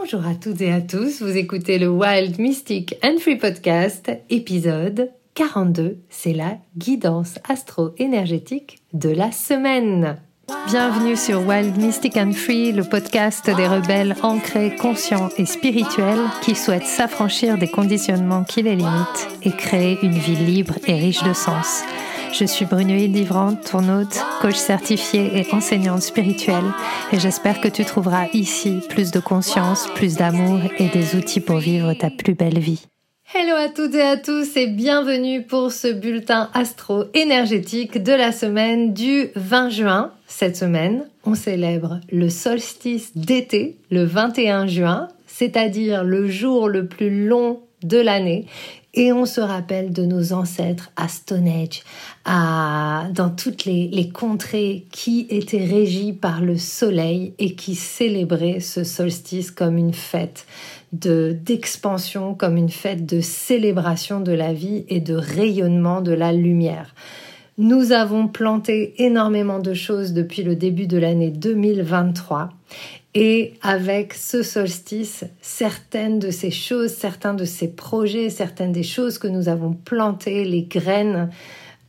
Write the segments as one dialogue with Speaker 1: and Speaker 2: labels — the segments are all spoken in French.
Speaker 1: Bonjour à toutes et à tous, vous écoutez le Wild Mystic and Free Podcast, épisode 42, c'est la guidance astro-énergétique de la semaine. Bienvenue sur Wild Mystic and Free, le podcast des rebelles ancrés, conscients et spirituels qui souhaitent s'affranchir des conditionnements qui les limitent et créer une vie libre et riche de sens. Je suis Brunoïde Livrante, ton coach certifiée et enseignante spirituelle, et j'espère que tu trouveras ici plus de conscience, plus d'amour et des outils pour vivre ta plus belle vie. Hello à toutes et à tous et bienvenue pour ce bulletin astro-énergétique de la semaine du 20 juin. Cette semaine, on célèbre le solstice d'été, le 21 juin, c'est-à-dire le jour le plus long de l'année et on se rappelle de nos ancêtres à Stonehenge, à, dans toutes les, contrées qui étaient régies par le soleil et qui célébraient ce solstice comme une fête de d'expansion, comme une fête de célébration de la vie et de rayonnement de la lumière. Nous avons planté énormément de choses depuis le début de l'année 2023 et avec ce solstice, certaines de ces choses, certains de ces projets, certaines des choses que nous avons plantées, les graines,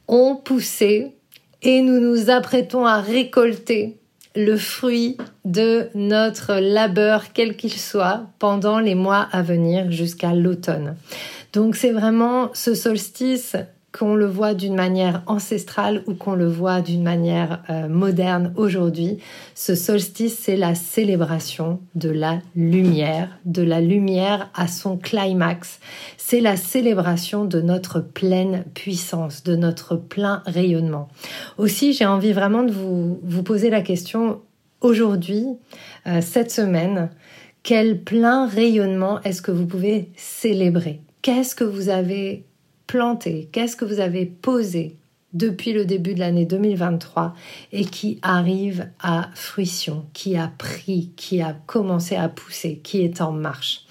Speaker 1: ont poussé et nous nous apprêtons à récolter le fruit de notre labeur, quel qu'il soit, pendant les mois à venir jusqu'à l'automne. Donc c'est vraiment ce solstice qu'on le voit d'une manière ancestrale ou qu'on le voit d'une manière euh, moderne aujourd'hui, ce solstice, c'est la célébration de la lumière, de la lumière à son climax. C'est la célébration de notre pleine puissance, de notre plein rayonnement. Aussi, j'ai envie vraiment de vous, vous poser la question aujourd'hui, euh, cette semaine, quel plein rayonnement est-ce que vous pouvez célébrer? Qu'est-ce que vous avez planté, qu'est-ce que vous avez posé depuis le début de l'année 2023 et qui arrive à fruition, qui a pris, qui a commencé à pousser, qui est en marche.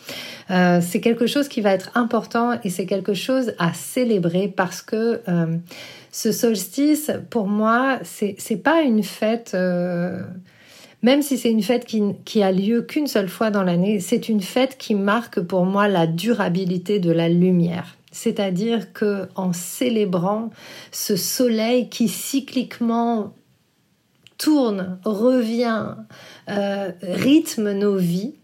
Speaker 1: Euh, c'est quelque chose qui va être important et c'est quelque chose à célébrer parce que euh, ce solstice, pour moi, c'est pas une fête. Euh, même si c'est une fête qui, qui a lieu qu'une seule fois dans l'année, c'est une fête qui marque pour moi la durabilité de la lumière. C'est-à-dire que en célébrant ce soleil qui cycliquement tourne, revient, euh, rythme nos vies,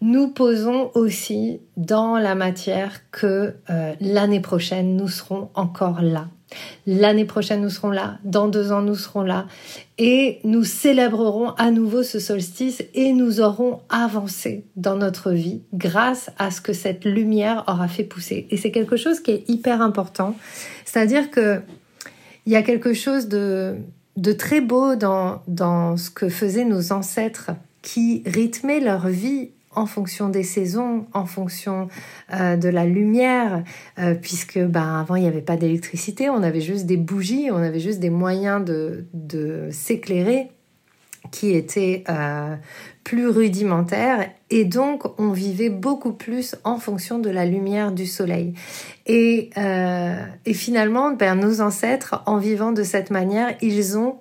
Speaker 1: nous posons aussi dans la matière que euh, l'année prochaine, nous serons encore là. L'année prochaine, nous serons là. Dans deux ans, nous serons là. Et nous célébrerons à nouveau ce solstice et nous aurons avancé dans notre vie grâce à ce que cette lumière aura fait pousser. Et c'est quelque chose qui est hyper important. C'est-à-dire que il y a quelque chose de, de très beau dans, dans ce que faisaient nos ancêtres qui rythmaient leur vie en fonction des saisons, en fonction euh, de la lumière, euh, puisque ben, avant il n'y avait pas d'électricité, on avait juste des bougies, on avait juste des moyens de, s'éclairer qui étaient euh, plus rudimentaires et donc on vivait beaucoup plus en fonction de la lumière du soleil. Et, et finalement, ben, nos ancêtres, en vivant de cette manière, ils ont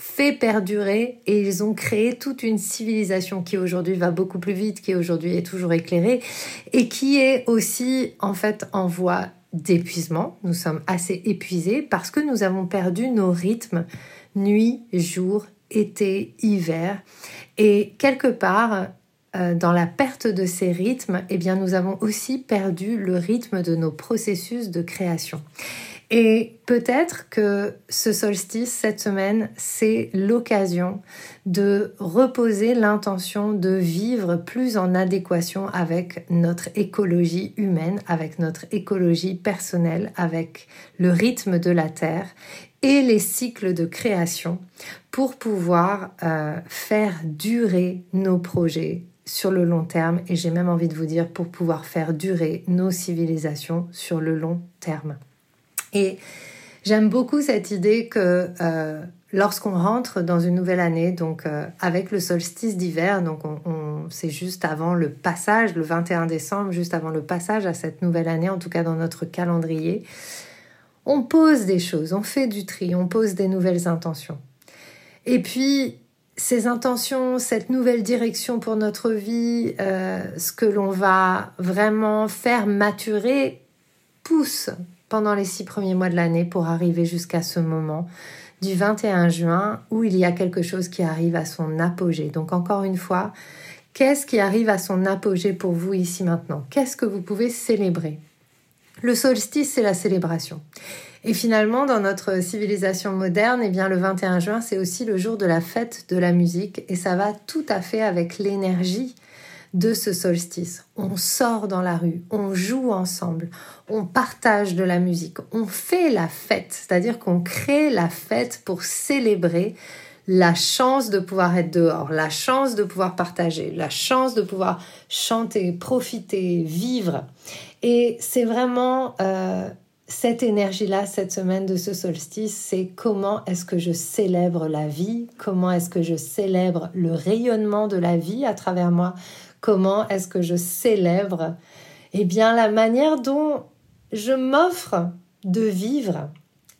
Speaker 1: fait perdurer et ils ont créé toute une civilisation qui aujourd'hui va beaucoup plus vite, qui aujourd'hui est toujours éclairée et qui est aussi en fait en voie d'épuisement. Nous sommes assez épuisés parce que nous avons perdu nos rythmes nuit, jour, été, hiver et quelque part euh, dans la perte de ces rythmes, eh bien nous avons aussi perdu le rythme de nos processus de création. Et peut-être que ce solstice, cette semaine, c'est l'occasion de reposer l'intention de vivre plus en adéquation avec notre écologie humaine, avec notre écologie personnelle, avec le rythme de la Terre et les cycles de création pour pouvoir euh, faire durer nos projets sur le long terme et j'ai même envie de vous dire pour pouvoir faire durer nos civilisations sur le long terme. Et j'aime beaucoup cette idée que euh, lorsqu'on rentre dans une nouvelle année, donc euh, avec le solstice d'hiver, donc on, c'est juste avant le passage, le 21 décembre, juste avant le passage à cette nouvelle année, en tout cas dans notre calendrier, on pose des choses, on fait du tri, on pose des nouvelles intentions. Et puis, ces intentions, cette nouvelle direction pour notre vie, euh, ce que l'on va vraiment faire maturer, pousse pendant les six premiers mois de l'année pour arriver jusqu'à ce moment du 21 juin où il y a quelque chose qui arrive à son apogée. Donc encore une fois, qu'est-ce qui arrive à son apogée pour vous ici maintenant? Qu'est-ce que vous pouvez célébrer? Le solstice, c'est la célébration. Et finalement, dans notre civilisation moderne, eh bien, le 21 juin, c'est aussi le jour de la fête de la musique et ça va tout à fait avec l'énergie de ce solstice. On sort dans la rue, on joue ensemble, on partage de la musique, on fait la fête, c'est-à-dire qu'on crée la fête pour célébrer la chance de pouvoir être dehors, la chance de pouvoir partager, la chance de pouvoir chanter, profiter, vivre. Et c'est vraiment euh, cette énergie-là, cette semaine de ce solstice, c'est comment est-ce que je célèbre la vie, comment est-ce que je célèbre le rayonnement de la vie à travers moi, Comment est-ce que je célèbre? Eh bien, la manière dont je m'offre de vivre.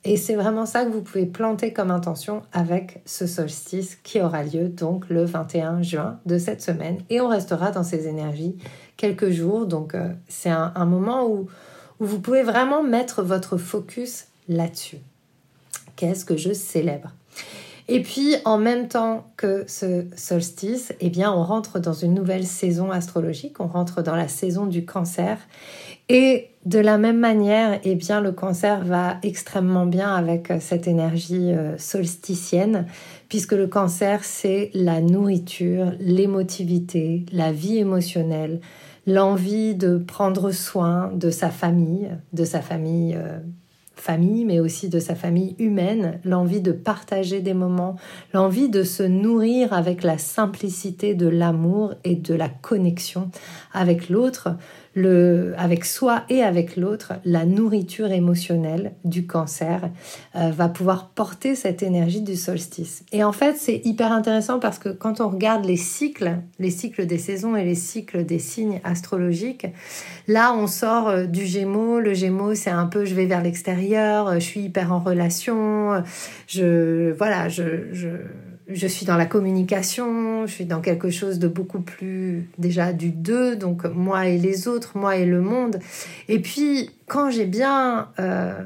Speaker 1: Et c'est vraiment ça que vous pouvez planter comme intention avec ce solstice qui aura lieu donc le 21 juin de cette semaine. Et on restera dans ces énergies quelques jours. Donc euh, c'est un, moment où, où vous pouvez vraiment mettre votre focus là-dessus. Qu'est-ce que je célèbre? Et puis, en même temps que ce solstice, eh bien, on rentre dans une nouvelle saison astrologique, on rentre dans la saison du cancer. Et de la même manière, eh bien, le cancer va extrêmement bien avec cette énergie euh, solsticienne, puisque le cancer, c'est la nourriture, l'émotivité, la vie émotionnelle, l'envie de prendre soin de sa famille, de sa famille euh, famille, mais aussi de sa famille humaine, l'envie de partager des moments, l'envie de se nourrir avec la simplicité de l'amour et de la connexion avec l'autre, le, avec soi et avec l'autre, la nourriture émotionnelle du cancer euh, va pouvoir porter cette énergie du solstice. Et en fait, c'est hyper intéressant parce que quand on regarde les cycles, les cycles des saisons et les cycles des signes astrologiques, là, on sort euh, du Gémeaux. Le Gémeaux, c'est un peu, je vais vers l'extérieur, je suis hyper en relation, je, voilà, je je suis dans la communication, je suis dans quelque chose de beaucoup plus déjà du deux, donc moi et les autres, moi et le monde. Et puis quand j'ai bien euh,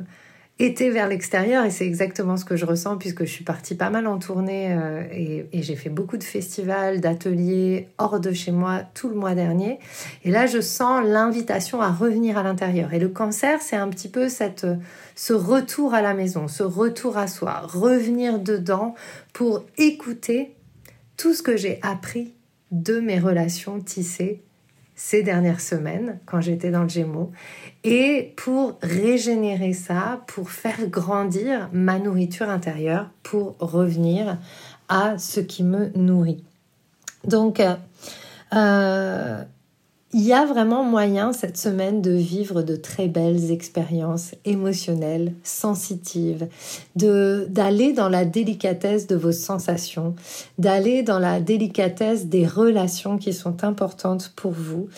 Speaker 1: été vers l'extérieur, et c'est exactement ce que je ressens puisque je suis partie pas mal en tournée euh, et, et j'ai fait beaucoup de festivals, d'ateliers hors de chez moi tout le mois dernier. Et là, je sens l'invitation à revenir à l'intérieur. Et le cancer, c'est un petit peu cette ce retour à la maison, ce retour à soi, revenir dedans pour écouter tout ce que j'ai appris de mes relations tissées ces dernières semaines quand j'étais dans le Gémeaux et pour régénérer ça, pour faire grandir ma nourriture intérieure, pour revenir à ce qui me nourrit. Donc, euh, euh il y a vraiment moyen cette semaine de vivre de très belles expériences émotionnelles, sensitives, de d'aller dans la délicatesse de vos sensations, d'aller dans la délicatesse des relations qui sont importantes pour vous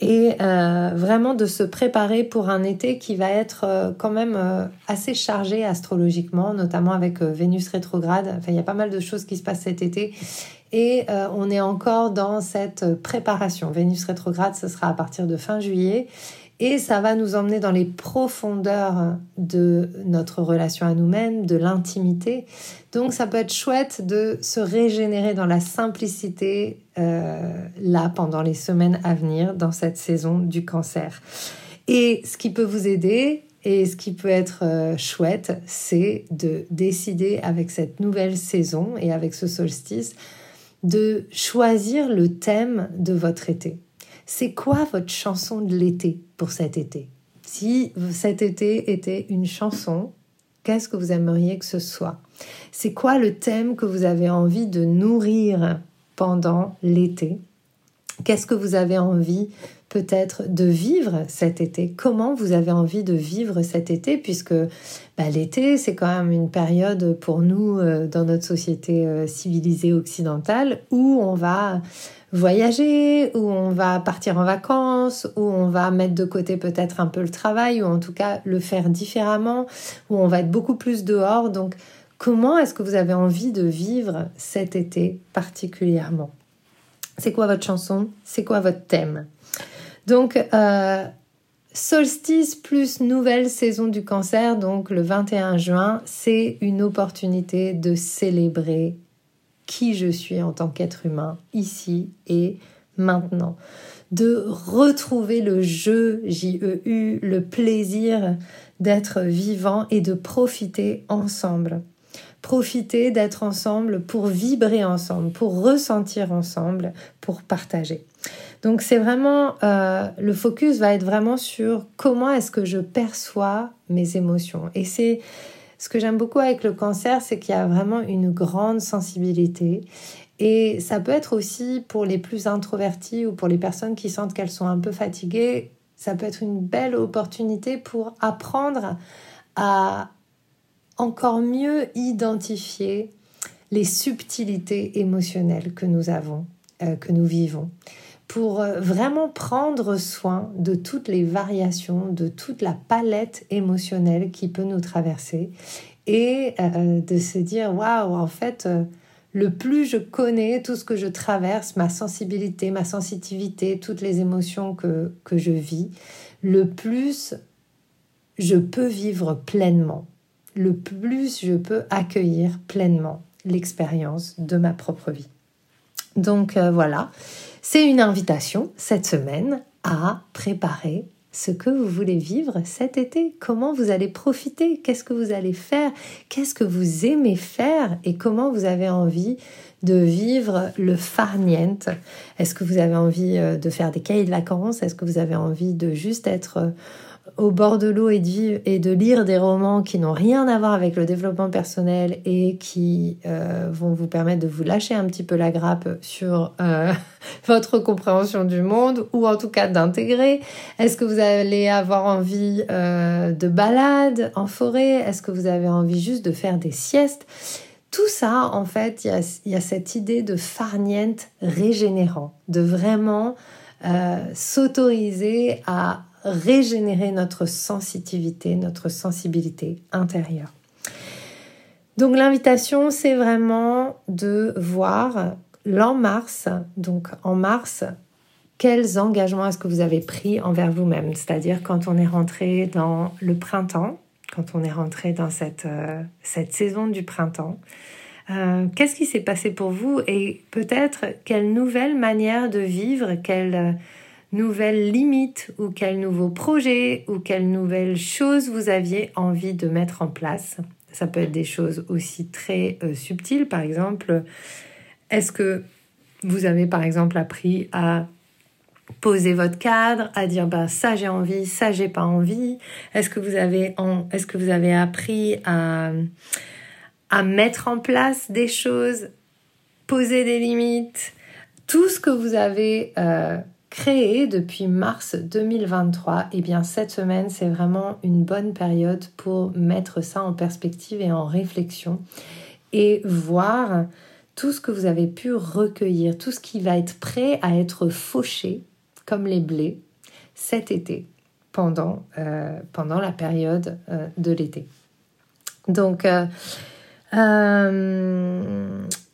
Speaker 1: et euh, vraiment de se préparer pour un été qui va être euh, quand même euh, assez chargé astrologiquement, notamment avec Vénus rétrograde. Enfin, il y a pas mal de choses qui se passent cet été et euh, on est encore dans cette préparation. Vénus rétrograde, ce sera à partir de fin juillet. Et ça va nous emmener dans les profondeurs de notre relation à nous-mêmes, de l'intimité. Donc ça peut être chouette de se régénérer dans la simplicité euh, là pendant les semaines à venir dans cette saison du cancer. Et ce qui peut vous aider, et ce qui peut être euh, chouette, c'est de décider avec cette nouvelle saison et avec ce solstice de choisir le thème de votre été. C'est quoi votre chanson de l'été pour cet été? Si cet été était une chanson, qu'est-ce que vous aimeriez que ce soit? C'est quoi le thème que vous avez envie de nourrir pendant l'été? Qu'est-ce que vous avez envie peut-être de vivre cet été? Comment vous avez envie de vivre cet été? Puisque bah, l'été, c'est quand même une période pour nous euh, dans notre société euh, civilisée occidentale où on va voyager, où on va partir en vacances, où on va mettre de côté peut-être un peu le travail, ou en tout cas le faire différemment, où on va être beaucoup plus dehors. Donc comment est-ce que vous avez envie de vivre cet été particulièrement? C'est quoi votre chanson? C'est quoi votre thème? Donc, euh, solstice plus nouvelle saison du cancer, donc le 21 juin, c'est une opportunité de célébrer qui je suis en tant qu'être humain ici et maintenant. De retrouver le jeu, J-E-U, le plaisir d'être vivant et de profiter ensemble. Profiter d'être ensemble pour vibrer ensemble, pour ressentir ensemble, pour partager. Donc c'est vraiment, euh, le focus va être vraiment sur comment est-ce que je perçois mes émotions. Et c'est ce que j'aime beaucoup avec le cancer, c'est qu'il y a vraiment une grande sensibilité et ça peut être aussi pour les plus introvertis ou pour les personnes qui sentent qu'elles sont un peu fatiguées, ça peut être une belle opportunité pour apprendre à encore mieux identifier les subtilités émotionnelles que nous avons, euh, que nous vivons, pour euh, vraiment prendre soin de toutes les variations, de toute la palette émotionnelle qui peut nous traverser et euh, de se dire waouh, en fait, le plus je connais tout ce que je traverse, ma sensibilité, ma sensitivité, toutes les émotions que, que je vis, le plus je peux vivre pleinement, le plus je peux accueillir pleinement l'expérience de ma propre vie. Donc euh, voilà, c'est une invitation cette semaine à préparer ce que vous voulez vivre cet été, comment vous allez profiter, qu'est-ce que vous allez faire, qu'est-ce que vous aimez faire? Et comment vous avez envie de vivre le farniente. Est-ce que vous avez envie euh, de faire des cahiers de vacances? Est-ce que vous avez envie de juste être euh, au bord de l'eau et de, lire des romans qui n'ont rien à voir avec le développement personnel et qui euh, vont vous permettre de vous lâcher un petit peu la grappe sur votre compréhension du monde ou en tout cas d'intégrer? Est-ce que vous allez avoir envie de balade en forêt? Est-ce que vous avez envie juste de faire des siestes? Tout ça, en fait, il y a, cette idée de farniente régénérant, de vraiment s'autoriser à régénérer notre sensitivité, notre sensibilité intérieure. Donc l'invitation, c'est vraiment de voir l'an mars, donc en mars, quels engagements est-ce que vous avez pris envers vous-même? C'est-à-dire quand on est rentré dans le printemps, quand on est rentré dans cette, euh, cette saison du printemps, euh, qu'est-ce qui s'est passé pour vous et peut-être quelle nouvelle manière de vivre, quelle nouvelles limites ou quels nouveaux projets ou quelles nouvelles choses vous aviez envie de mettre en place? Ça peut être des choses aussi très euh, subtiles, par exemple, est-ce que vous avez par exemple appris à poser votre cadre, à dire bah ça j'ai envie, ça j'ai pas envie. Est-ce que vous avez appris à mettre en place des choses, poser des limites, tout ce que vous avez euh, créé depuis mars 2023, et eh bien cette semaine, c'est vraiment une bonne période pour mettre ça en perspective et en réflexion et voir tout ce que vous avez pu recueillir, tout ce qui va être prêt à être fauché comme les blés cet été pendant, euh, la période euh, de l'été. Donc, euh,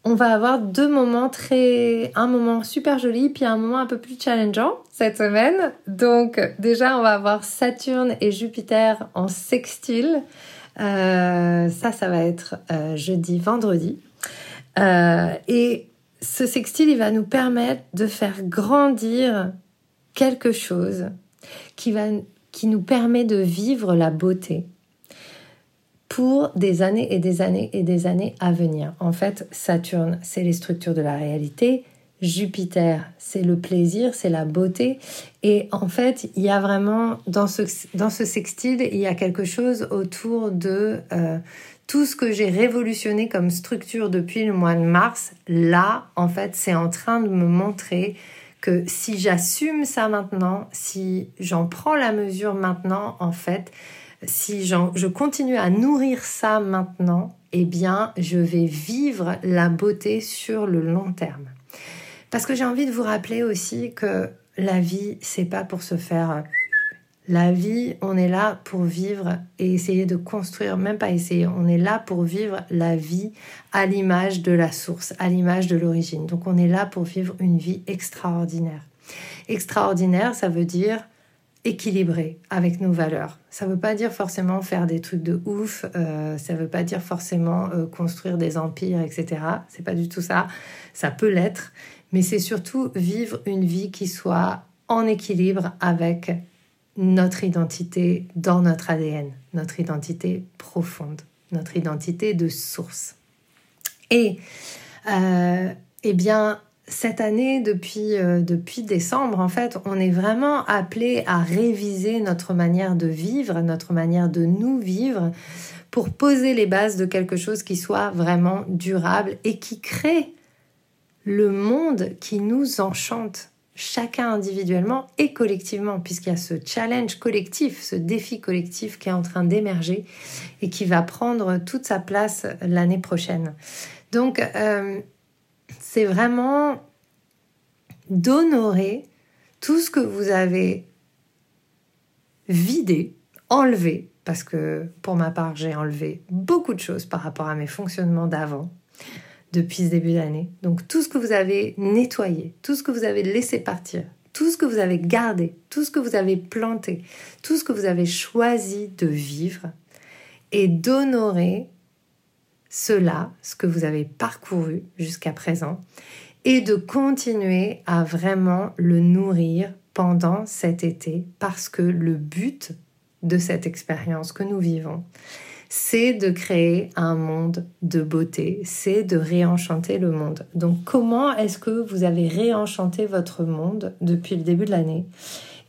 Speaker 1: on va avoir deux moments très, un moment super joli, puis un moment un peu plus challengeant cette semaine. Donc déjà, on va avoir Saturne et Jupiter en sextile. Ça, ça va être jeudi, vendredi. Et ce sextile, il va nous permettre de faire grandir quelque chose qui nous permet de vivre la beauté pour des années et des années et des années à venir. En fait, Saturne, c'est les structures de la réalité. Jupiter, c'est le plaisir, c'est la beauté. Et en fait, il y a vraiment, dans ce, dans ce sextile, il y a quelque chose autour de euh, tout ce que j'ai révolutionné comme structure depuis le mois de mars. Là, en fait, c'est en train de me montrer que si j'assume ça maintenant, si j'en prends la mesure maintenant, en fait, si je continue à nourrir ça maintenant, eh bien, je vais vivre la beauté sur le long terme. Parce que j'ai envie de vous rappeler aussi que la vie, c'est pas pour se faire La vie, on est là pour vivre et essayer de construire, même pas essayer, on est là pour vivre la vie à l'image de la source, à l'image de l'origine. Donc on est là pour vivre une vie extraordinaire. Extraordinaire, ça veut dire équilibré avec nos valeurs. Ça ne veut pas dire forcément faire des trucs de ouf, euh, ça ne veut pas dire forcément euh, construire des empires, etc. C'est pas du tout ça. Ça peut l'être, mais c'est surtout vivre une vie qui soit en équilibre avec notre identité dans notre ADN, notre identité profonde, notre identité de source. Et euh, eh bien, cette année, depuis, euh, depuis décembre, en fait, on est vraiment appelé à réviser notre manière de vivre, notre manière de nous vivre, pour poser les bases de quelque chose qui soit vraiment durable et qui crée le monde qui nous enchante, chacun individuellement et collectivement, puisqu'il y a ce challenge collectif, ce défi collectif qui est en train d'émerger et qui va prendre toute sa place l'année prochaine. Donc, euh, c'est vraiment d'honorer tout ce que vous avez vidé, enlevé, parce que pour ma part, j'ai enlevé beaucoup de choses par rapport à mes fonctionnements d'avant, depuis ce début d'année. Donc tout ce que vous avez nettoyé, tout ce que vous avez laissé partir, tout ce que vous avez gardé, tout ce que vous avez planté, tout ce que vous avez choisi de vivre, et d'honorer cela, ce que vous avez parcouru jusqu'à présent, et de continuer à vraiment le nourrir pendant cet été parce que le but de cette expérience que nous vivons, c'est de créer un monde de beauté, c'est de réenchanter le monde. Donc comment est-ce que vous avez réenchanté votre monde depuis le début de l'année?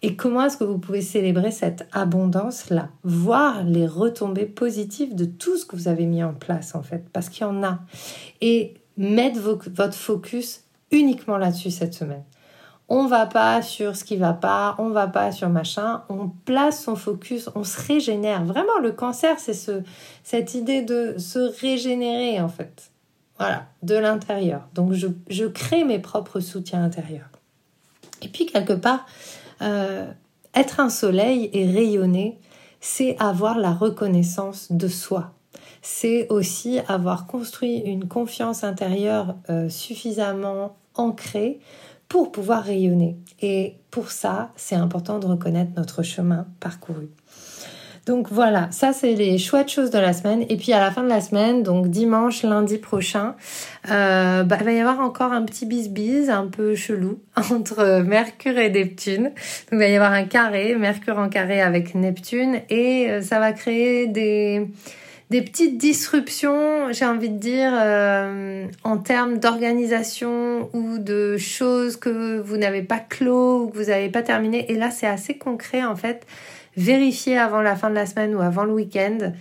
Speaker 1: Et comment est-ce que vous pouvez célébrer cette abondance-là? Voir les retombées positives de tout ce que vous avez mis en place, en fait, parce qu'il y en a. Et mettre votre focus uniquement là-dessus cette semaine. On va pas sur ce qui va pas, on va pas sur machin, on place son focus, on se régénère. Vraiment, le cancer, c'est ce, cette idée de se régénérer, en fait. Voilà, de l'intérieur. Donc, je, crée mes propres soutiens intérieurs. Et puis, quelque part, euh, être un soleil et rayonner, c'est avoir la reconnaissance de soi. C'est aussi avoir construit une confiance intérieure euh, suffisamment ancrée pour pouvoir rayonner. Et pour ça, c'est important de reconnaître notre chemin parcouru. Donc voilà, ça c'est les chouettes choses de la semaine. Et puis à la fin de la semaine, donc dimanche, lundi prochain, euh, bah, il va y avoir encore un petit bis-bis un peu chelou entre Mercure et Neptune. Donc il va y avoir un carré, Mercure en carré avec Neptune, et euh, ça va créer des des petites disruptions, j'ai envie de dire, euh, en termes d'organisation ou de choses que vous n'avez pas clos ou que vous n'avez pas terminé. Et là, c'est assez concret en fait vérifiez avant la fin de la semaine ou avant le week-end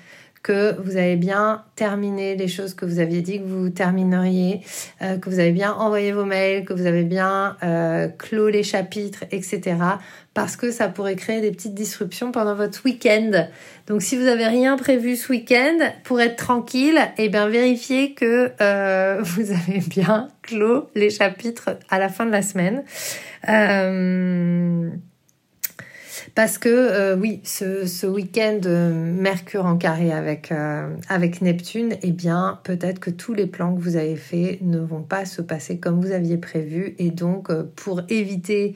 Speaker 1: que vous avez bien terminé les choses que vous aviez dit que vous termineriez, euh, que vous avez bien envoyé vos mails, que vous avez bien euh, clos les chapitres, etc. Parce que ça pourrait créer des petites disruptions pendant votre week-end. Donc si vous avez rien prévu ce week-end, pour être tranquille, eh bien vérifiez que euh, vous avez bien clos les chapitres à la fin de la semaine. Parce que euh, oui, ce, ce week-end euh, Mercure en carré avec, euh, avec Neptune, eh bien peut-être que tous les plans que vous avez faits ne vont pas se passer comme vous aviez prévu. Et donc pour éviter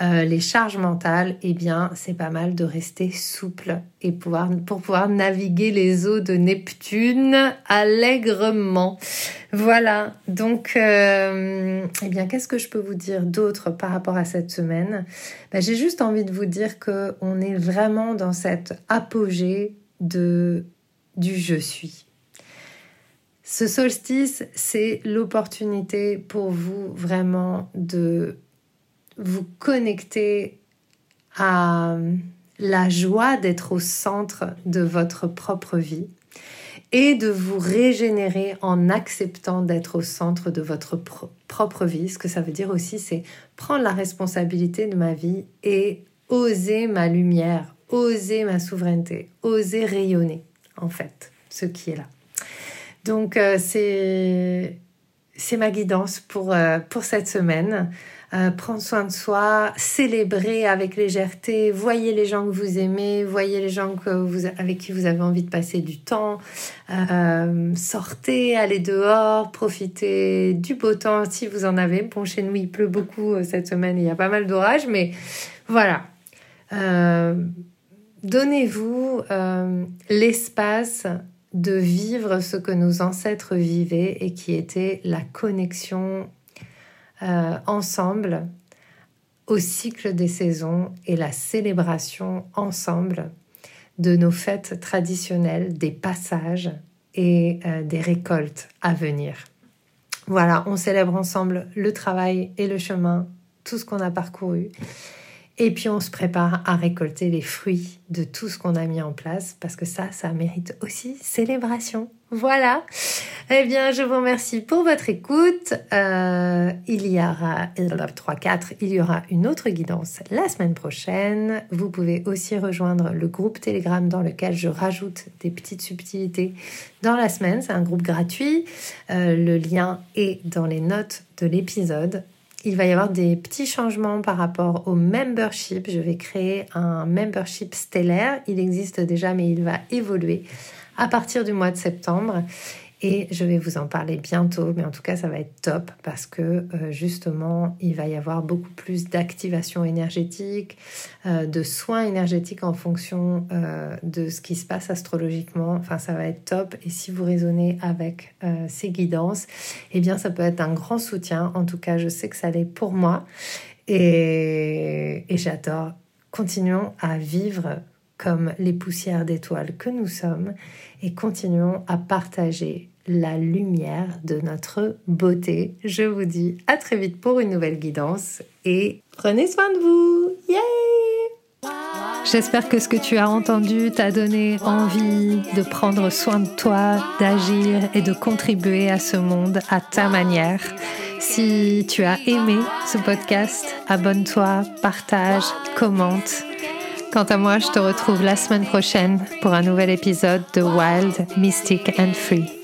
Speaker 1: les charges mentales, eh bien c'est pas mal de rester souple et pouvoir, pour pouvoir naviguer les eaux de Neptune allègrement. Voilà, donc eh bien qu'est-ce que je peux vous dire d'autre par rapport à cette semaine? Ben, J'ai juste envie de vous dire que on est vraiment dans cet apogée du je suis. Ce solstice, c'est l'opportunité pour vous vraiment de vous connecter à la joie d'être au centre de votre propre vie et de vous régénérer en acceptant d'être au centre de votre propre vie. Ce que ça veut dire aussi, c'est prendre la responsabilité de ma vie et oser ma lumière, oser ma souveraineté, oser rayonner, en fait, ce qui est là. Donc, euh, c'est, ma guidance pour, euh, pour cette semaine. Euh, prendre soin de soi, célébrer avec légèreté, voyez les gens que vous aimez, voyez les gens avec qui vous avez envie de passer du temps, euh, sortez, allez dehors, profitez du beau temps si vous en avez. Bon, chez nous, il pleut beaucoup euh, cette semaine, il y a pas mal d'orages, mais voilà. Donnez-vous l'espace de vivre ce que nos ancêtres vivaient et qui était la connexion euh, ensemble au cycle des saisons et la célébration ensemble de nos fêtes traditionnelles, des passages et euh, des récoltes à venir. Voilà, on célèbre ensemble le travail et le chemin, tout ce qu'on a parcouru. Et puis on se prépare à récolter les fruits de tout ce qu'on a mis en place parce que ça, ça mérite aussi célébration. Voilà. Eh bien, je vous remercie pour votre écoute. Euh, il y aura 3, 4, il y aura une autre guidance la semaine prochaine. Vous pouvez aussi rejoindre le groupe Telegram dans lequel je rajoute des petites subtilités dans la semaine. C'est un groupe gratuit. Euh, le lien est dans les notes de l'épisode il va y avoir des petits changements par rapport au membership. Je vais créer un membership stellaire. Il existe déjà, mais il va évoluer à partir du mois de septembre. Et je vais vous en parler bientôt, mais en tout cas, ça va être top parce que euh, justement, il va y avoir beaucoup plus d'activation énergétique, euh, de soins énergétiques en fonction euh, de ce qui se passe astrologiquement. Enfin, ça va être top. Et si vous raisonnez avec ces guidances, eh bien, ça peut être un grand soutien. En tout cas, je sais que ça l'est pour moi. Et, et j'adore. Continuons à vivre comme les poussières d'étoiles que nous sommes et continuons à partager la lumière de notre beauté. Je vous dis à très vite pour une nouvelle guidance et prenez soin de vous. Yay J'espère que ce que tu as entendu t'a donné envie de prendre soin de toi, d'agir et de contribuer à ce monde à ta manière. Si tu as aimé ce podcast, abonne-toi, partage, commente. Quant à moi, je te retrouve la semaine prochaine pour un nouvel épisode de Wild, Mystic and Free.